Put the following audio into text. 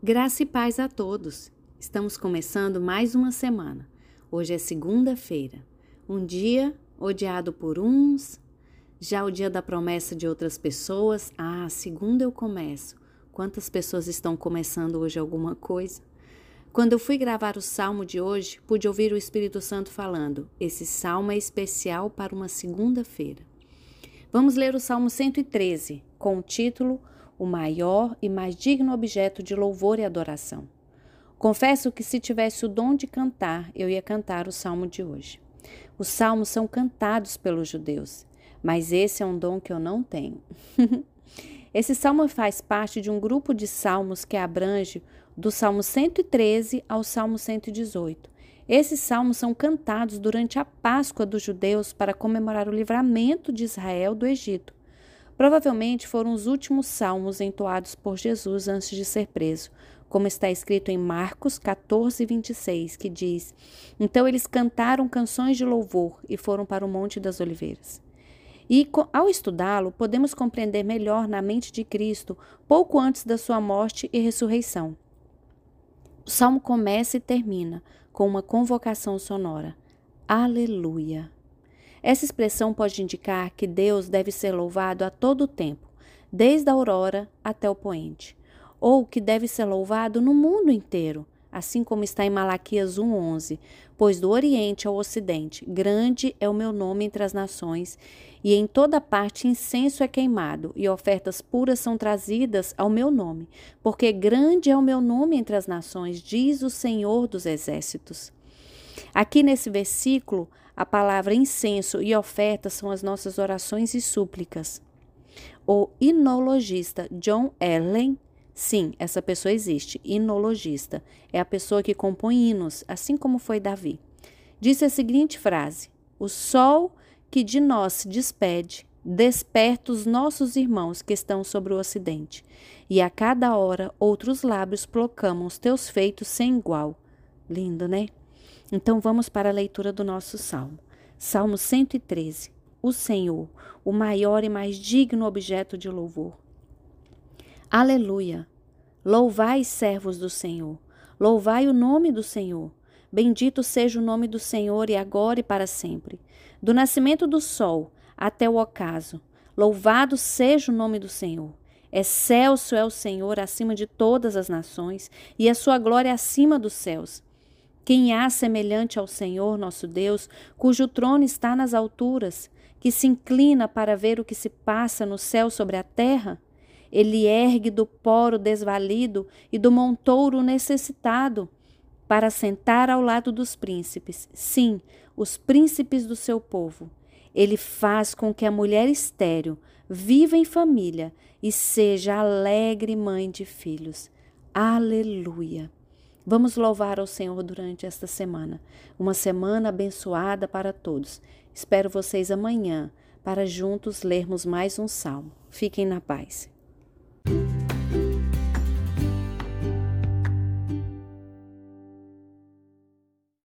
Graça e paz a todos. Estamos começando mais uma semana. Hoje é segunda-feira, um dia odiado por uns, já o dia da promessa de outras pessoas. Ah, segunda eu começo. Quantas pessoas estão começando hoje alguma coisa? Quando eu fui gravar o salmo de hoje, pude ouvir o Espírito Santo falando: esse salmo é especial para uma segunda-feira. Vamos ler o Salmo 113, com o título o maior e mais digno objeto de louvor e adoração. Confesso que se tivesse o dom de cantar, eu ia cantar o salmo de hoje. Os salmos são cantados pelos judeus, mas esse é um dom que eu não tenho. esse salmo faz parte de um grupo de salmos que abrange do Salmo 113 ao Salmo 118. Esses salmos são cantados durante a Páscoa dos judeus para comemorar o livramento de Israel do Egito. Provavelmente foram os últimos salmos entoados por Jesus antes de ser preso, como está escrito em Marcos 14, 26, que diz: Então eles cantaram canções de louvor e foram para o Monte das Oliveiras. E ao estudá-lo, podemos compreender melhor na mente de Cristo pouco antes da sua morte e ressurreição. O salmo começa e termina com uma convocação sonora: Aleluia. Essa expressão pode indicar que Deus deve ser louvado a todo o tempo, desde a aurora até o poente, ou que deve ser louvado no mundo inteiro, assim como está em Malaquias 1:11, pois do oriente ao ocidente, grande é o meu nome entre as nações, e em toda parte incenso é queimado, e ofertas puras são trazidas ao meu nome, porque grande é o meu nome entre as nações, diz o Senhor dos exércitos. Aqui nesse versículo, a palavra incenso e oferta são as nossas orações e súplicas. O inologista John Ellen, sim, essa pessoa existe, inologista, é a pessoa que compõe hinos, assim como foi Davi. Disse a seguinte frase: O sol que de nós se despede, desperta os nossos irmãos que estão sobre o ocidente, e a cada hora outros lábios proclamam os teus feitos sem igual. Lindo, né? Então vamos para a leitura do nosso salmo. Salmo 113. O Senhor, o maior e mais digno objeto de louvor. Aleluia! Louvai, servos do Senhor. Louvai o nome do Senhor. Bendito seja o nome do Senhor e agora e para sempre. Do nascimento do sol até o ocaso. Louvado seja o nome do Senhor. Excelso é o Senhor acima de todas as nações, e a sua glória acima dos céus. Quem há semelhante ao Senhor nosso Deus, cujo trono está nas alturas, que se inclina para ver o que se passa no céu sobre a terra? Ele ergue do pó o desvalido e do montouro necessitado, para sentar ao lado dos príncipes, sim, os príncipes do seu povo. Ele faz com que a mulher estéril viva em família e seja alegre mãe de filhos. Aleluia! Vamos louvar ao Senhor durante esta semana. Uma semana abençoada para todos. Espero vocês amanhã para juntos lermos mais um salmo. Fiquem na paz.